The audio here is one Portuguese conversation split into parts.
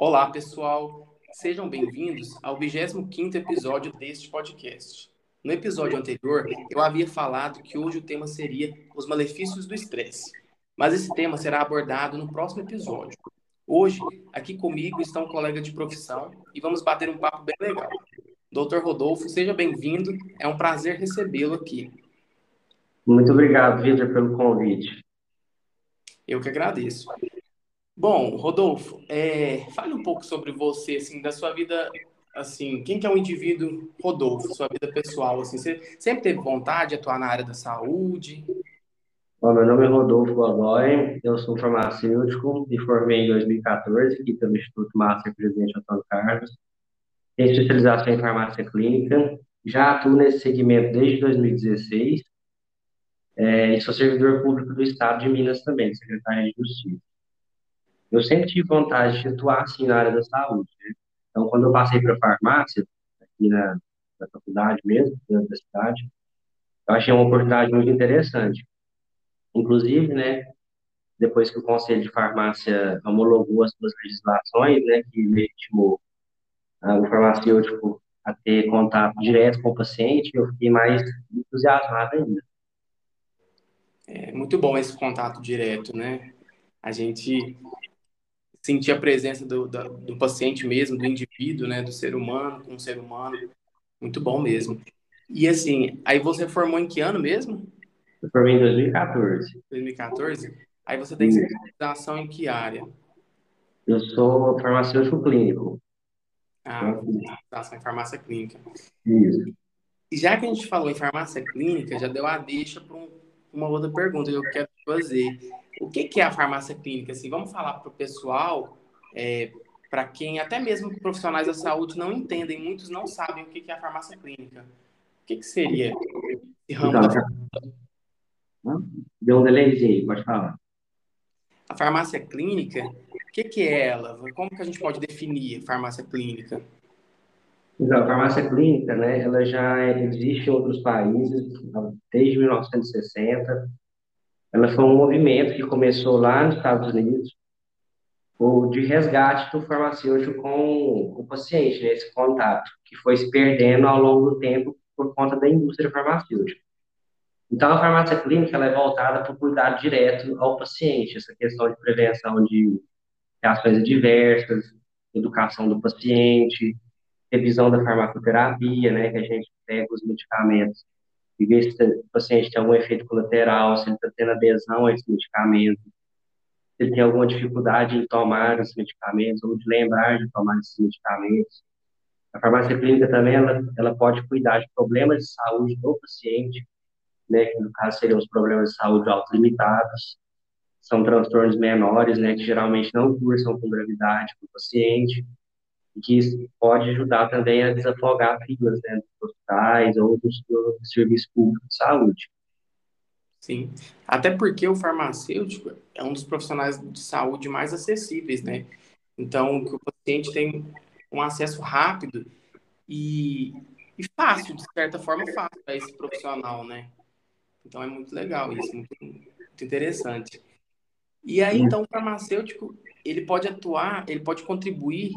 Olá, pessoal. Sejam bem-vindos ao 25º episódio deste podcast. No episódio anterior, eu havia falado que hoje o tema seria os malefícios do estresse, mas esse tema será abordado no próximo episódio. Hoje, aqui comigo está um colega de profissão e vamos bater um papo bem legal. Doutor Rodolfo, seja bem-vindo. É um prazer recebê-lo aqui. Muito obrigado, Vitor, pelo convite. Eu que agradeço. Bom, Rodolfo, é, fale um pouco sobre você, assim, da sua vida, assim, quem que é o indivíduo Rodolfo, sua vida pessoal, assim, você sempre teve vontade de atuar na área da saúde? Bom, meu nome é Rodolfo Godoy, eu sou farmacêutico, me formei em 2014 aqui pelo Instituto Master Presidente Antônio Carlos, tenho especialização em farmácia clínica, já atuo nesse segmento desde 2016, é, e sou servidor público do Estado de Minas também, secretário de Justiça eu sempre tive vontade de atuar assim na área da saúde. Né? Então, quando eu passei para farmácia, aqui na, na faculdade mesmo, dentro da cidade, eu achei uma oportunidade muito interessante. Inclusive, né, depois que o Conselho de Farmácia homologou as suas legislações, né, que legitimou ah, o farmacêutico a ter contato direto com o paciente, eu fiquei mais entusiasmado ainda. É muito bom esse contato direto, né? A gente sentir a presença do, do, do, paciente mesmo, do indivíduo, né, do ser humano com o ser humano. Muito bom mesmo. E assim, aí você formou em que ano mesmo? Eu formei em 2014. 2014? Aí você tem especialização em que área? Eu sou farmacêutico clínico. Ah, especialização em farmácia clínica. Isso. E já que a gente falou em farmácia clínica, já deu a deixa para um, uma outra pergunta que eu quero fazer o que, que é a farmácia clínica? Assim, vamos falar para o pessoal, é, para quem, até mesmo profissionais da saúde, não entendem, muitos não sabem o que, que é a farmácia clínica. O que, que seria esse ramo então, da... Deu um delayzinho, pode falar. A farmácia clínica, o que, que é ela? Como que a gente pode definir a farmácia clínica? Então, a farmácia clínica, né, ela já existe em outros países desde 1960 ela foi um movimento que começou lá nos Estados Unidos, o de resgate do farmacêutico com o paciente, né, esse contato, que foi se perdendo ao longo do tempo por conta da indústria farmacêutica. Então, a farmácia clínica ela é voltada para o cuidado direto ao paciente, essa questão de prevenção de reações adversas, educação do paciente, revisão da farmacoterapia, né, que a gente pega os medicamentos e ver se o paciente tem algum efeito colateral, se ele está tendo adesão a esse medicamento, se ele tem alguma dificuldade em tomar esses medicamentos ou de lembrar de tomar esses medicamentos. A farmácia clínica também ela, ela pode cuidar de problemas de saúde do paciente, né, que no caso seriam os problemas de saúde autolimitados, são transtornos menores, né, que geralmente não cursam com gravidade para o paciente, que pode ajudar também a desafogar filas né, dos hospitais ou dos, dos serviços públicos de saúde. Sim, até porque o farmacêutico é um dos profissionais de saúde mais acessíveis, né? Então, que o paciente tem um acesso rápido e, e fácil, de certa forma, fácil para esse profissional, né? Então, é muito legal isso, muito, muito interessante. E aí, então, o farmacêutico, ele pode atuar, ele pode contribuir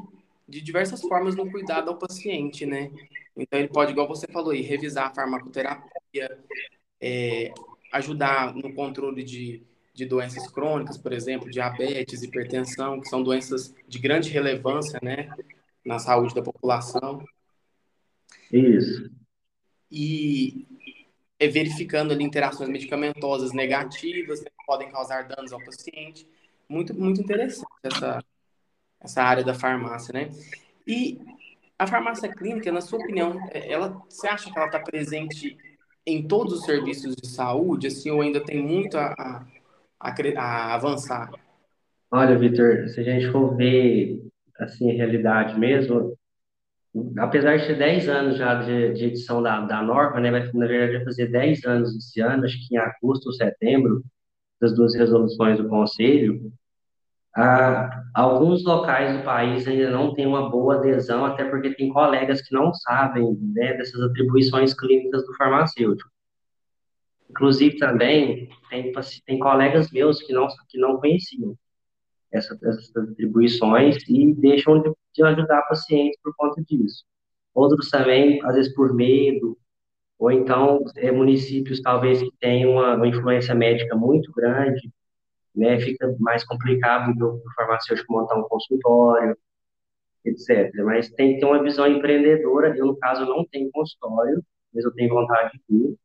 de diversas formas no cuidado ao paciente, né? Então, ele pode, igual você falou aí, revisar a farmacoterapia, é, ajudar no controle de, de doenças crônicas, por exemplo, diabetes, hipertensão, que são doenças de grande relevância, né, na saúde da população. Isso. E é verificando ali interações medicamentosas negativas, que podem causar danos ao paciente. Muito, muito interessante essa, essa área da farmácia, né? E a farmácia clínica, na sua opinião, é, ela, você acha que ela está presente em todos os serviços de saúde, assim, ou ainda tem muito a, a, a avançar? Olha, Vitor, se a gente for ver, assim, a realidade mesmo, apesar de ter 10 anos já de, de edição da, da norma, né, vai, na verdade vai fazer 10 anos esse ano, acho que em agosto ou setembro, das duas resoluções do Conselho, ah, alguns locais do país ainda não têm uma boa adesão, até porque tem colegas que não sabem né, dessas atribuições clínicas do farmacêutico. Inclusive, também, tem, tem colegas meus que não, que não conheciam. essas, essas atribuições e deixam de, de ajudar pacientes por conta disso. Outros também, às vezes por medo, ou então é, municípios talvez que tenham uma, uma, influência médica muito grande, né, fica mais complicado do, do farmacêutico montar um consultório, etc. Mas tem que ter uma visão empreendedora. Eu, no caso, não tenho consultório, mas eu tenho vontade de ter,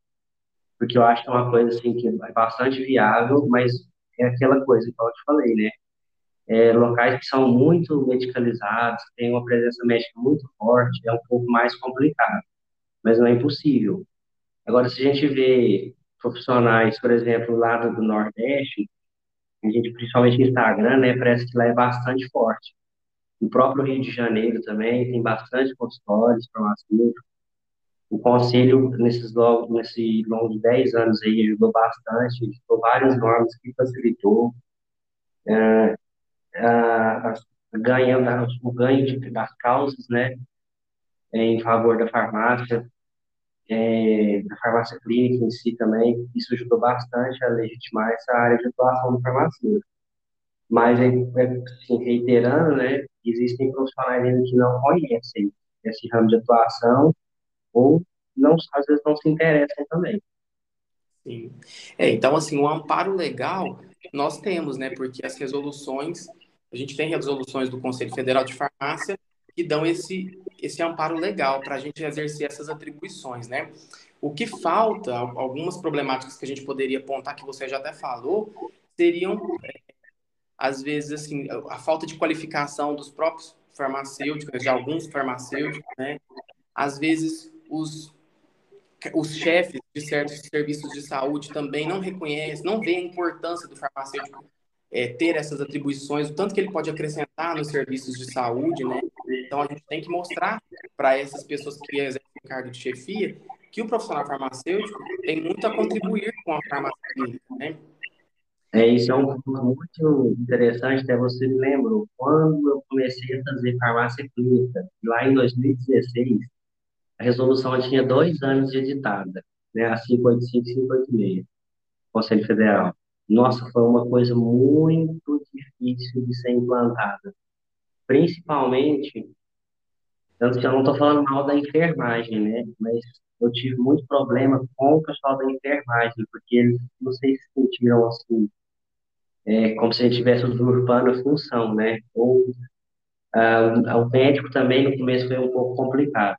porque eu acho que é uma coisa assim que é bastante viável, mas é aquela coisa que eu te falei, né? É, locais que são muito medicalizados, tem uma presença médica muito forte, é um pouco mais complicado, mas não é impossível. Agora, se a gente vê profissionais, por exemplo, lá do, do Nordeste, a gente, principalmente no Instagram, né, parece que lá é bastante forte. No próprio Rio de Janeiro também tem bastante consultórios farmacêuticos. O conselho, nesses longos, nesse longos 10 anos aí, ajudou bastante, editou várias normas que facilitou. É, a, a, ganha, o ganho de, das causas, né, em favor da farmácia, é, da farmácia clínica em si também, isso ajudou bastante a legitimar essa área de atuação do farmacêutico. Mas, é, assim, reiterando, né, existem profissionais ainda que não conhecem esse ramo de atuação ou não, às vezes não se interessam também. Sim. É, então, assim, o amparo legal nós temos, né, porque as resoluções, a gente tem resoluções do Conselho Federal de Farmácia que dão esse, esse amparo legal para a gente exercer essas atribuições, né? O que falta, algumas problemáticas que a gente poderia apontar, que você já até falou, seriam, é, às vezes, assim, a falta de qualificação dos próprios farmacêuticos, de alguns farmacêuticos, né? Às vezes, os, os chefes de certos serviços de saúde também não reconhecem, não veem a importância do farmacêutico é, ter essas atribuições, o tanto que ele pode acrescentar nos serviços de saúde, né? Então a gente tem que mostrar para essas pessoas que exercem o cargo de chefia que o profissional farmacêutico tem muito a contribuir com a farmácia clínica, né? É, isso é um ponto muito interessante, até você me lembrou, quando eu comecei a fazer farmácia clínica, lá em 2016, a resolução tinha dois anos de editada, né, a 585 e 586, Conselho Federal. Nossa, foi uma coisa muito difícil de ser implantada. Principalmente, tanto que eu não estou falando mal da enfermagem, né? Mas eu tive muito problema com o pessoal da enfermagem, porque eles, não sei se sentiram assim, é, como se a gente estivesse usurpando a função, né? Ou ah, o médico também no começo foi um pouco complicado.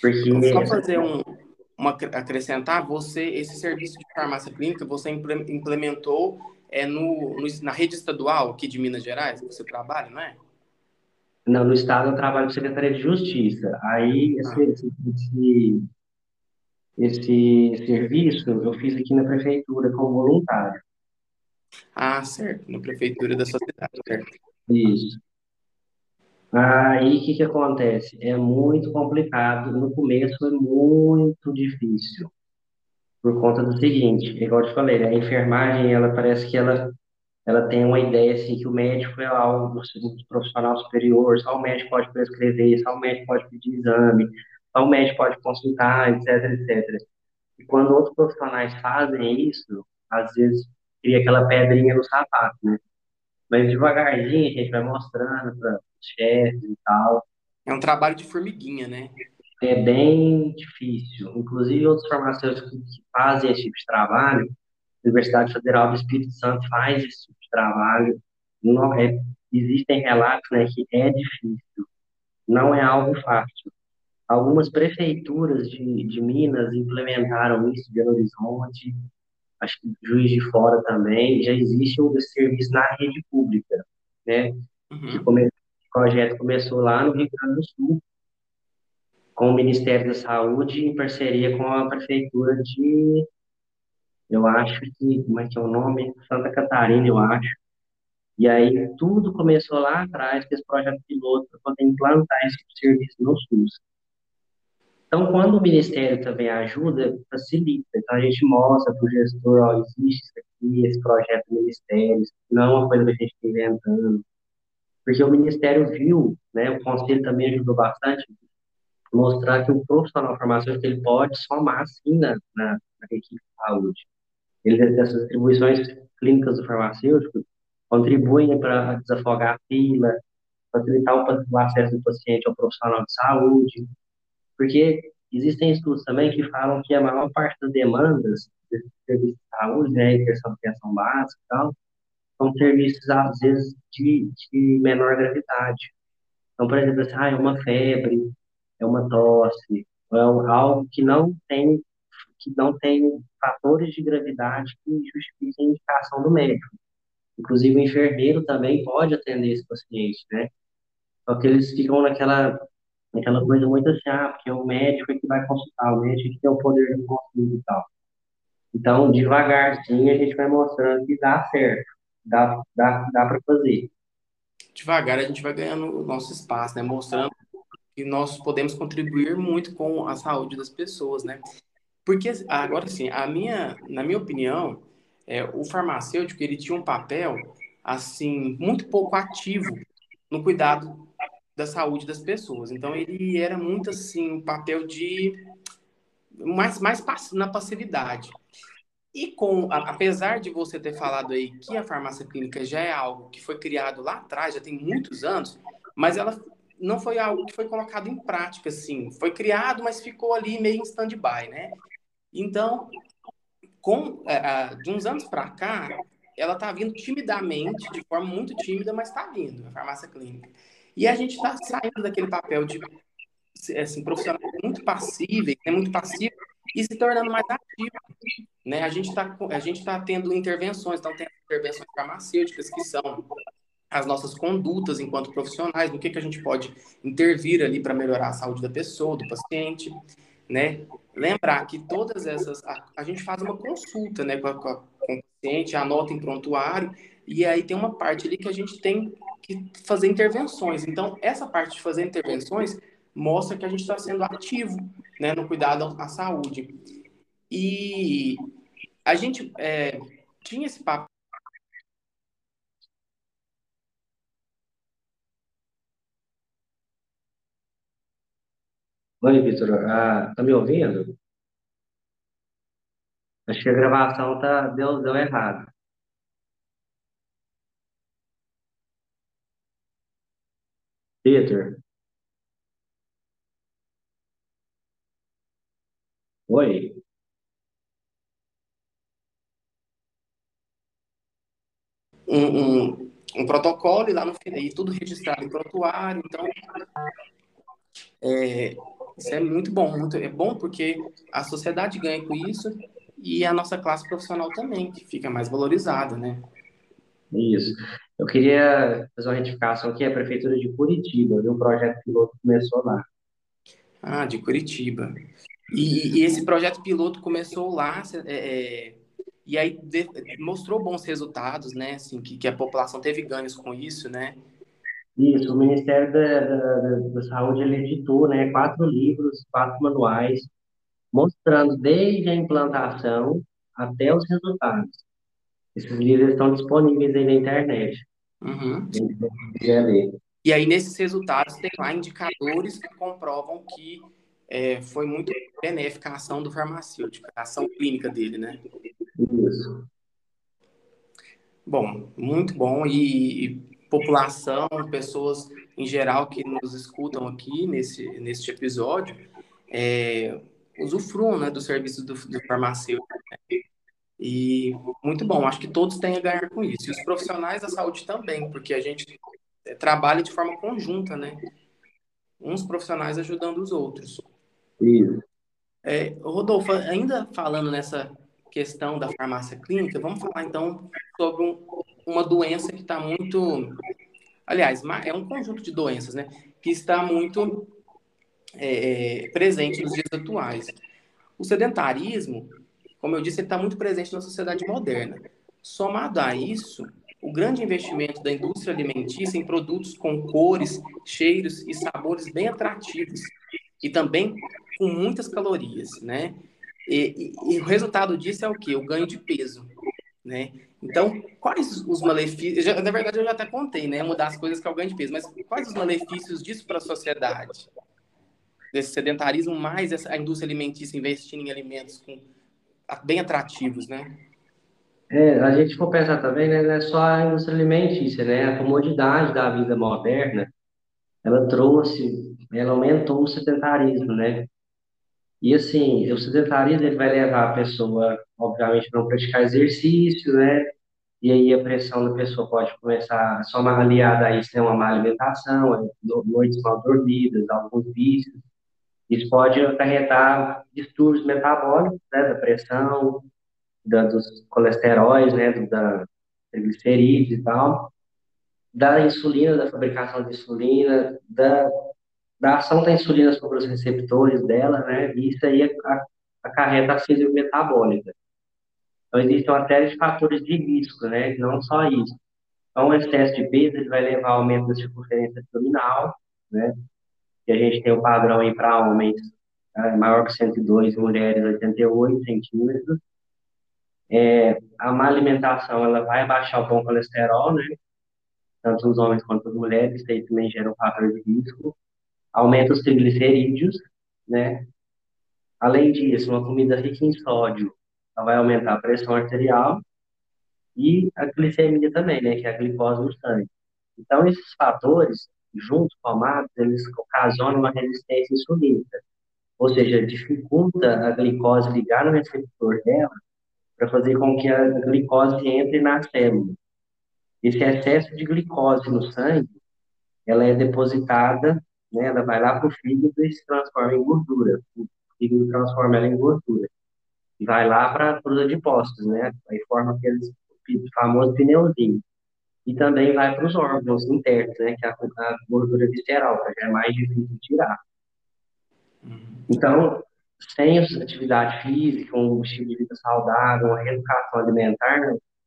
Porque... Só fazer um, uma, acrescentar, você, esse serviço de farmácia clínica, você implementou é, no, no, na rede estadual aqui de Minas Gerais, que você trabalha, não é? Não, no estado eu trabalho com Secretaria de Justiça. Aí, esse, ah. esse, esse, esse serviço eu fiz aqui na prefeitura como voluntário. Ah, certo, na prefeitura da sua cidade, certo. Isso. Aí, o que que acontece? É muito complicado. No começo foi muito difícil. Por conta do seguinte, igual eu te falei, né, a enfermagem, ela parece que ela, ela tem uma ideia, assim, que o médico é algo, um profissional superior, só o médico pode prescrever, só o médico pode pedir exame, só o médico pode consultar, etc, etc. E quando outros profissionais fazem isso, às vezes cria aquela pedrinha no sapato, né? Mas devagarzinho a gente vai mostrando para chefes e tal. É um trabalho de formiguinha, né? É bem difícil. Inclusive, outros farmacêuticos que fazem esse tipo de trabalho, Universidade Federal do Espírito Santo faz esse tipo de trabalho. Não é, existem relatos né, que é difícil, não é algo fácil. Algumas prefeituras de, de Minas implementaram isso Belo Horizonte, acho que Juiz de Fora também, já existe um serviço na rede pública, né? Uhum. Que o projeto começou lá no Rio Grande do Sul, com o Ministério da Saúde, em parceria com a Prefeitura de, eu acho que, como é que é o nome? Santa Catarina, eu acho. E aí tudo começou lá atrás, com esse projeto piloto, para poder implantar esse serviço no SUS. Então, quando o Ministério também ajuda, facilita. Então, a gente mostra para o gestor, ó, existe isso aqui, esse projeto do Ministério, não é uma coisa que a gente está inventando porque o Ministério viu, né, o Conselho também ajudou bastante, mostrar que o profissional farmacêutico ele pode somar, sim, na, na, na equipe de saúde. Ele, essas atribuições clínicas do farmacêutico contribuem para desafogar a fila, facilitar o, acesso do paciente ao profissional de saúde, porque existem estudos também que falam que a maior parte das demandas de serviços de saúde, né, inserção de atenção básica e tal, são serviços, às vezes, de, de menor gravidade. Então, por exemplo, assim, ah, é uma febre, é uma tosse, é algo que não tem que não tem fatores de gravidade que justifiquem a indicação do médico. Inclusive, o enfermeiro também pode atender esse paciente, né? Só que eles ficam naquela, naquela coisa muito assim, ah, porque é o médico é que vai consultar, o médico é que tem o poder de consulta e tal. Então, devagarzinho, a gente vai mostrando que dá certo, dá, dá, dá para fazer. Devagar a gente vai ganhando o nosso espaço, né? Mostrando que nós podemos contribuir muito com a saúde das pessoas, né? Porque, agora sim, a minha, na minha opinião, é, o farmacêutico, ele tinha um papel, assim, muito pouco ativo no cuidado da saúde das pessoas. Então, ele era muito, assim, um papel de... mais, mais na passividade. E com, apesar de você ter falado aí que a farmácia clínica já é algo que foi criado lá atrás, já tem muitos anos, mas ela não foi algo que foi colocado em prática, assim. Foi criado, mas ficou ali meio em stand-by, né? Então, com, é, de uns anos para cá, ela está vindo timidamente, de forma muito tímida, mas está vindo, a farmácia clínica. E a gente está saindo daquele papel de assim, profissional muito passível, né, muito passivo, e se tornando mais ativo. Né? A gente está tá tendo intervenções, então tem intervenções farmacêuticas que são as nossas condutas enquanto profissionais, no que, que a gente pode intervir ali para melhorar a saúde da pessoa, do paciente, né? Lembrar que todas essas, a, a gente faz uma consulta, né, com, a, com, a, com o paciente, anota em prontuário, e aí tem uma parte ali que a gente tem que fazer intervenções. Então, essa parte de fazer intervenções mostra que a gente está sendo ativo, né, no cuidado à saúde. E a gente é, tinha esse papo Oi, Vitor, ah, tá me ouvindo? Acho que a gravação tá, deu, deu errado. Vitor, oi. Um, um, um protocolo e lá no e tudo registrado em prontuário, então é, isso é muito bom, muito, é bom porque a sociedade ganha com isso e a nossa classe profissional também, que fica mais valorizada, né? Isso. Eu queria fazer uma retificação aqui, a Prefeitura de Curitiba, viu? O projeto piloto começou lá. Ah, de Curitiba. E, e esse projeto piloto começou lá, é, é, e aí de, mostrou bons resultados, né? Assim, que, que a população teve ganhos com isso, né? Isso, o Ministério da, da, da Saúde ele editou né, quatro livros, quatro manuais, mostrando desde a implantação até os resultados. Esses livros estão disponíveis aí na internet. Uhum. E aí, nesses resultados, tem lá indicadores que comprovam que é, foi muito benéfica a ação do farmacêutico, a ação clínica dele, né? Isso. Bom, muito bom. E, população, pessoas em geral que nos escutam aqui nesse, nesse episódio, é, usufruam né, do serviço do, do farmacêutico. Né? E muito bom, acho que todos têm a ganhar com isso. E os profissionais da saúde também, porque a gente é, trabalha de forma conjunta, né? Uns profissionais ajudando os outros. Isso. É, Rodolfo, ainda falando nessa questão da farmácia clínica, vamos falar então sobre um, uma doença que está muito. Aliás, é um conjunto de doenças, né? Que está muito é, é, presente nos dias atuais. O sedentarismo, como eu disse, está muito presente na sociedade moderna. Somado a isso, o grande investimento da indústria alimentícia em produtos com cores, cheiros e sabores bem atrativos e também com muitas calorias, né? E, e, e o resultado disso é o quê? O ganho de peso, né? Então, quais os malefícios? Já, na verdade, eu já até contei, né? Mudar as coisas que é o ganho de peso, mas quais os malefícios disso para a sociedade? Desse sedentarismo, mais essa, a indústria alimentícia investindo em alimentos com, bem atrativos, né? É, a gente for pensar também, né, não é só a indústria alimentícia, né? A comodidade da vida moderna, ela trouxe, ela aumentou o sedentarismo, né? E assim, o sedentarismo ele vai levar a pessoa, obviamente, não praticar exercício, né? E aí a pressão da pessoa pode começar, só uma aliada a isso, é uma má alimentação, noites mal dormidas, alguns vícios. Isso pode acarretar distúrbios metabólicos, né, da pressão, da, dos colesteróis, né, do, da triglicerídeos e tal, da insulina, da fabricação de insulina, da, da ação da insulina sobre os receptores dela, né, e isso aí acarreta a síndrome metabólica. Então, existem uma série de fatores de risco, né, não só isso. Então, o excesso de peso ele vai levar ao aumento da circunferência abdominal, né, e a gente tem o padrão aí para homens é, maior que 102, mulheres 88 centímetros, é, a má alimentação, ela vai baixar o bom colesterol, né? Tanto os homens quanto as mulheres, isso aí também gera um fator de risco. Aumenta os triglicerídeos, né? Além disso, uma comida rica em sódio, ela vai aumentar a pressão arterial e a glicemia também, né? Que é a glicose no sangue. Então, esses fatores, juntos, somados, eles ocasionam uma resistência insulínica. Ou seja, dificulta a glicose ligar no receptor dela para fazer com que a glicose entre na célula. Esse excesso de glicose no sangue, ela é depositada, né, ela vai lá para o fígado e se transforma em gordura. O fígado transforma ela em gordura. Vai lá para os adipócitos, né? Aí forma aquele famoso pneuzinho. E também vai para os órgãos internos, né? Que é a, gordura visceral, que é mais difícil de tirar. Então, sem atividade física, um estilo de vida saudável, uma reeducação alimentar,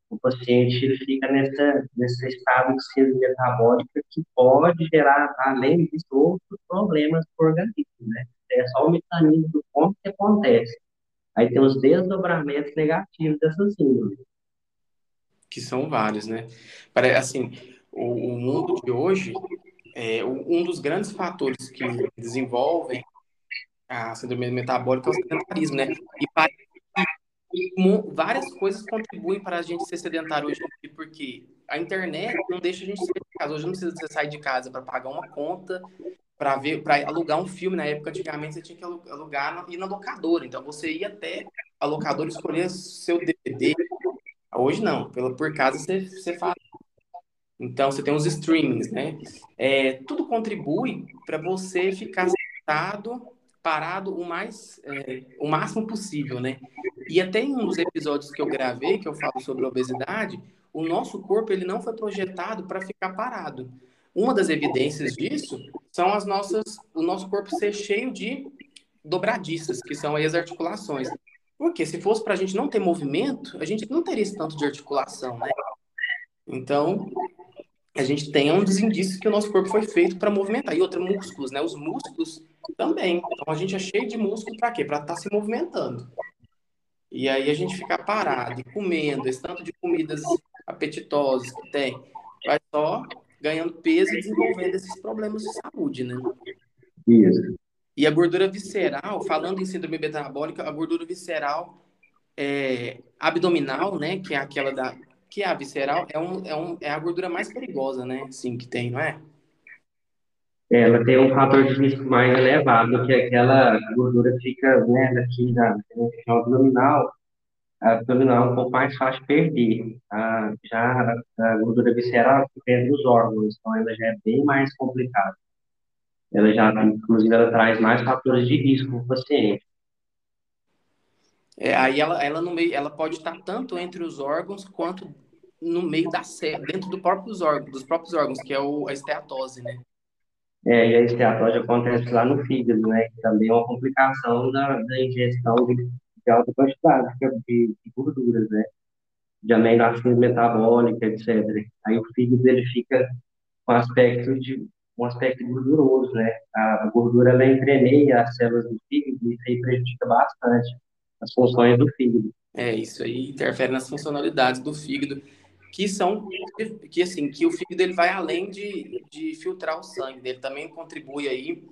o paciente ele fica nessa, nesse estado de síndrome metabólica que pode gerar, além disso, outros problemas para o organismo, né? É só o mecanismo do como que acontece. Aí tem os desdobramentos negativos dessa síndrome. Que são vários, né? Parece assim, o, o mundo de hoje, é, um dos grandes fatores que desenvolvem a síndrome metabólica é o sedentarismo, né? E várias coisas contribuem para a gente ser sedentário hoje, porque a internet não deixa a gente sair de casa. Hoje não precisa você sair de casa para pagar uma conta, para ver, para alugar um filme. Na época, antigamente, você tinha que alugar e na locadora. Então, você ia até a locadora escolher seu DVD. Hoje não, pela por casa você, você faz. Então, você tem os streamings, né? É, tudo contribui para você ficar sentado parado o mais é, o máximo possível, né? E até em um dos episódios que eu gravei, que eu falo sobre obesidade, o nosso corpo ele não foi projetado para ficar parado. Uma das evidências disso são as nossas o nosso corpo ser cheio de dobradiças, que são as articulações. Porque se fosse para a gente não ter movimento, a gente não teria esse tanto de articulação, né? Então, a gente tem um dos indícios que o nosso corpo foi feito para movimentar. E outra, músculos, né? Os músculos também. Então a gente é cheio de músculo para quê? Para estar tá se movimentando. E aí a gente ficar parado e comendo esse tanto de comidas apetitosas que tem, vai só ganhando peso e desenvolvendo esses problemas de saúde, né? Isso. E a gordura visceral, falando em síndrome metabólica, a gordura visceral é, abdominal, né, que é aquela da que é a visceral, é, um, é, um, é a gordura mais perigosa, né? Sim, que tem, não é? Ela tem um fator de risco mais elevado, que aquela gordura fica, né, daqui na região abdominal, a abdominal é um pouco mais fácil de perder. A, já a, gordura visceral fica entre os órgãos, então ela já é bem mais complicada. Ela já, inclusive, ela traz mais fatores de risco para o paciente. É, aí ela, ela no meio, ela pode estar tanto entre os órgãos quanto no meio da célula, dentro do próprios órgãos, dos próprios órgãos, que é o, a esteatose, né? É, e a esteatose acontece lá no fígado, né? Que também é uma complicação da, da ingestão de alta quantidade de, de gorduras, né? De aminoácidos metabólica, etc. Aí o fígado ele fica com aspecto de um aspecto gorduroso, né? A, gordura ela entremeia as células do fígado e isso aí prejudica bastante as funções do fígado. É, isso aí interfere nas funcionalidades do fígado que são que assim que o fígado ele vai além de, de filtrar o sangue ele também contribui aí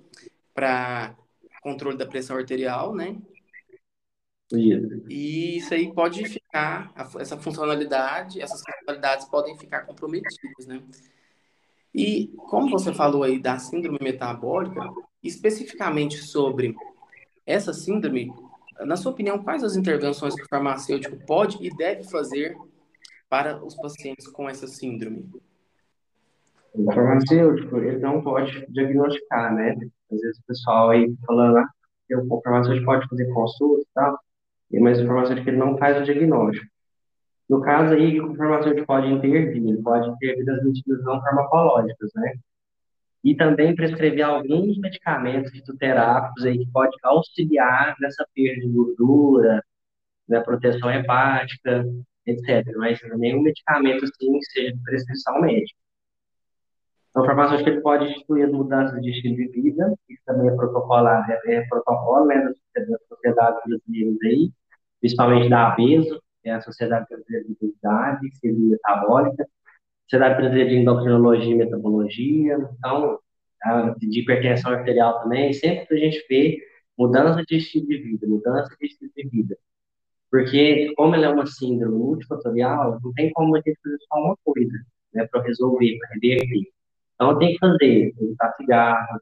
para controle da pressão arterial né isso. e isso aí pode ficar ficar, essa funcionalidade, essas funcionalidades podem ficar comprometidas, né? E como você falou aí da síndrome metabólica, especificamente sobre essa síndrome, na sua opinião, quais as intervenções que o farmacêutico pode e deve fazer para os pacientes com essa síndrome? O farmacêutico, ele não pode diagnosticar, né? Às vezes o pessoal aí falando, ah, o farmacêutico pode fazer consulta e tal, mas o farmacêutico ele não faz o diagnóstico. No caso aí, o farmacêutico pode intervir, pode intervir das medidas não farmacológicas, né? E também prescrever alguns medicamentos fitoterápicos aí que pode auxiliar nessa perda de gordura, na proteção hepática, etc. Mas nenhum medicamento assim que seja de prescrição médica. O farmacêutico ele pode instituir as mudanças de estilo de vida, isso também é protocolar, é, é protocolo né, das sociedades brasileiras aí, principalmente da ABESO, que é a Sociedade Brasileira de Obesidade, Cirurgia Metabólica, Sociedade Brasileira de Endocrinologia e Metabologia, então, de hipertensão arterial também, sempre a gente vê mudança de estilo de vida, mudança de estilo de vida. Porque, como ela é uma síndrome multifatorial, não tem como a gente fazer só uma coisa, né, para resolver, para reverter. Então, tem que fazer, evitar cigarro,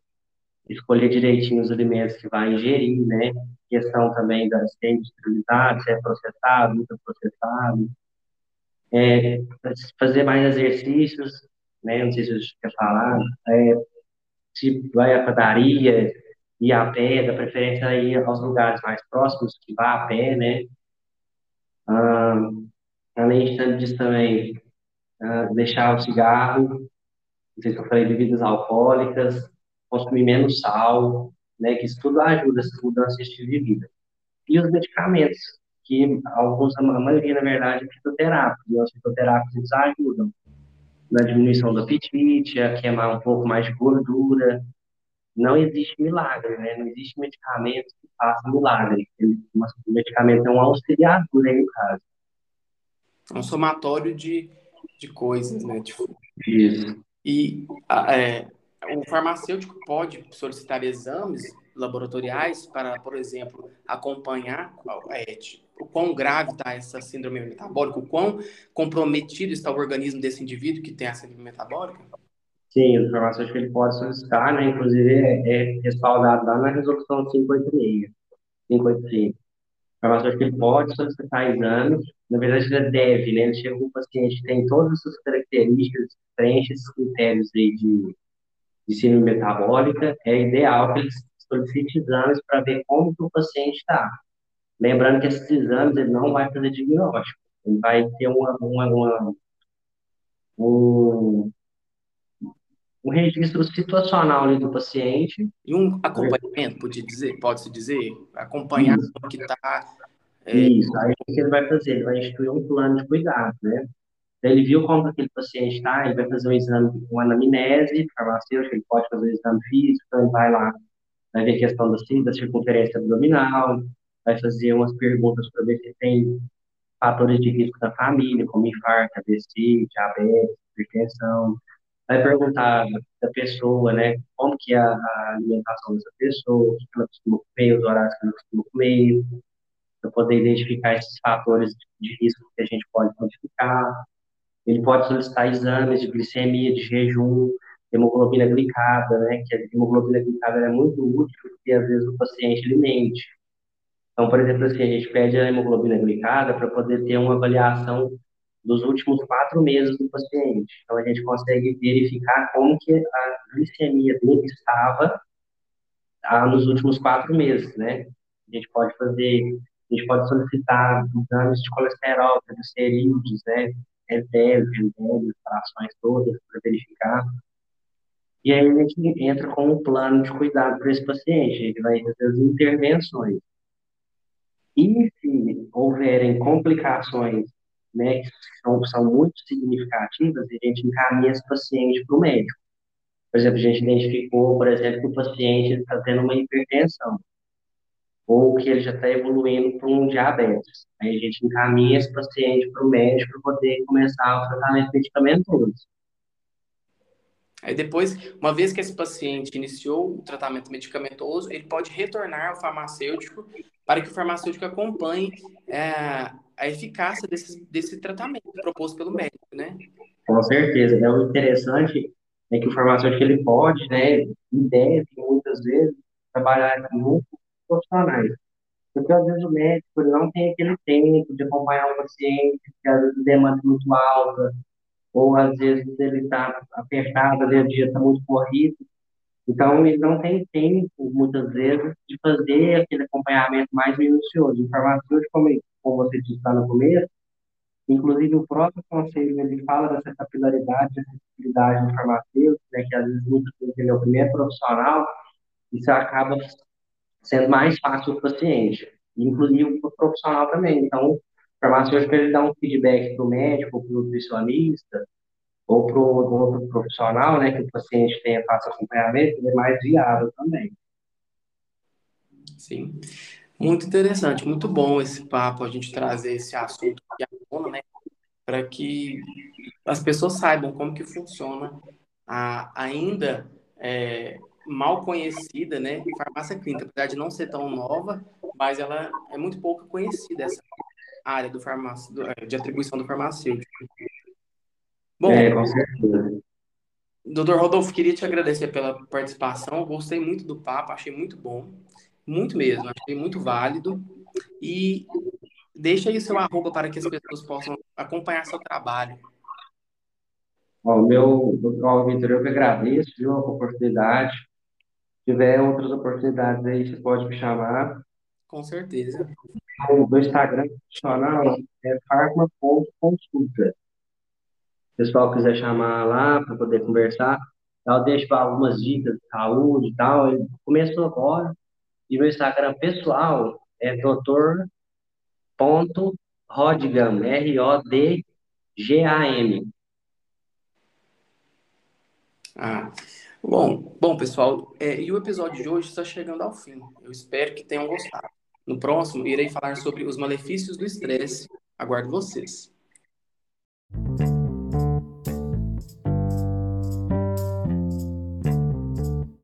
escolher direitinho os alimentos que vai ingerir, né? Questão também da se é industrializado, se é processado, muito processado. É, fazer mais exercícios, né? Não sei se você quer falar. É, se vai à padaria, ir a pé, da preferência ir aos lugares mais próximos, que vá a pé, né? Ah, além disso também, ah, deixar o cigarro, se eu falei bebidas alcoólicas, consumir menos sal, né, que isso tudo ajuda essas mudanças de estilo de vida. E os medicamentos, que alguns, a maioria, na verdade, é fitoterápicos, e os fitoterápicos eles ajudam na diminuição do apetite, a queimar um pouco mais de gordura. Não existe milagre, né? Não existe medicamento que faça milagre. O medicamento é um auxiliador aí no caso. É um somatório de, de coisas, né? Tipo, Isso. E é, o farmacêutico pode solicitar exames laboratoriais para, por exemplo, acompanhar é, o quão grave está essa síndrome metabólica, o quão comprometido está o organismo desse indivíduo que tem essa síndrome metabólica? Sim, o farmacêutico ele pode solicitar, né? Inclusive é, é respaldado lá na resolução 586, 585. O farmacêutico ele pode solicitar exames, na verdade ele deve, né? Ele chega com um paciente que tem todas essas características, preenche esses critérios aí de de síndrome metabólica, é ideal que eles solicite exames para ver como que o paciente está. Lembrando que esses exames ele não vai fazer diagnóstico, ele vai ter uma, uma, uma um, um registro situacional ali do paciente. E um acompanhamento, pode dizer, pode-se dizer, acompanhar o que está. É... Isso, aí o que ele vai fazer? Ele vai instituir um plano de cuidado, né? Ele viu como aquele paciente está, ele vai fazer um exame, uma anamnese farmacêutica, ele pode fazer um exame físico, então ele vai lá, vai ver a questão da, da circunferência abdominal, vai fazer umas perguntas para ver se tem fatores de risco da família, como infarto, AVC, diabetes, hipertensão. Vai perguntar da pessoa, né, como que é a, alimentação dessa pessoa, o que ela costuma comer, os horários que ela costuma comer, para poder identificar esses fatores de risco que a gente pode modificar. Ele pode solicitar exames de glicemia, de jejum, hemoglobina glicada, né? Que a hemoglobina glicada é muito útil porque às vezes o paciente ele mente. Então, por exemplo, assim, a gente pede a hemoglobina glicada para poder ter uma avaliação dos últimos quatro meses do paciente. Então, a gente consegue verificar como que a glicemia dele estava ah, nos últimos quatro meses, né? A gente pode fazer, a gente pode solicitar exames de colesterol, triglicerídeos, né? reserva, reserva, frações todas para verificar. E aí a gente entra com um plano de cuidado para esse paciente, ele vai fazer as intervenções. E se houverem complicações né, que são, são muito significativas, a gente encaminha esse paciente para o médico. Por exemplo, a gente identificou, por exemplo, que o paciente está tendo uma hipertensão ou que ele já está evoluindo para um diabetes. Aí a gente encaminha esse paciente para o médico para poder começar o tratamento medicamentoso. Aí depois, uma vez que esse paciente iniciou o tratamento medicamentoso, ele pode retornar ao farmacêutico para que o farmacêutico acompanhe é, a eficácia desse, desse tratamento proposto pelo médico, né? Com certeza. É o interessante é que o farmacêutico ele pode, né, e deve, muitas vezes, trabalhar junto profissionais. Porque às vezes o médico não tem aquele tempo de acompanhar um paciente que às vezes demanda muito alta, ou às vezes ele está apertado, o dia está muito corrido. Então, ele não tem tempo, muitas vezes, de fazer aquele acompanhamento mais minucioso. O farmacêutico, como, você disse lá no começo, inclusive o próprio conselho, ele fala dessa capilaridade, dessa acessibilidade do farmacêutico, né, que às vezes muitas vezes ele é o primeiro profissional, isso acaba sendo mais fácil para o paciente, inclusive para o profissional também. Então, o farmacêutico ele dá um feedback para o médico, para o nutricionista, ou para outro profissional, né, que o paciente tenha, faça acompanhamento, ele é mais viável também. Sim. Muito interessante, muito bom esse papo, a gente trazer esse assunto aqui à tona, né, para que as pessoas saibam como que funciona a ainda é, mal conhecida, né, farmácia clínica, apesar de não ser tão nova, mas ela é muito pouco conhecida, essa área do farmácia, de atribuição do farmacêutico. Bom, é, com certeza. Doutor Rodolfo, queria te agradecer pela participação, gostei muito do papo, achei muito bom, muito mesmo, achei muito válido, e deixa aí seu arroba para que as pessoas possam acompanhar seu trabalho. Bom, meu, doutor Vitor, eu que agradeço viu, a oportunidade, tiver outras oportunidades aí, você pode me chamar. Com certeza. O meu Instagram profissional é farma.consulta. Se o pessoal quiser chamar lá para poder conversar, eu deixo algumas dicas de saúde e tal. Ele começou agora. E meu Instagram pessoal é doutor.rodgam, R-O-D-G-A-M. Ah, Bom, bom pessoal, é, e o episódio de hoje está chegando ao fim. Eu espero que tenham gostado. No próximo, irei falar sobre os malefícios do estresse. Aguardo vocês.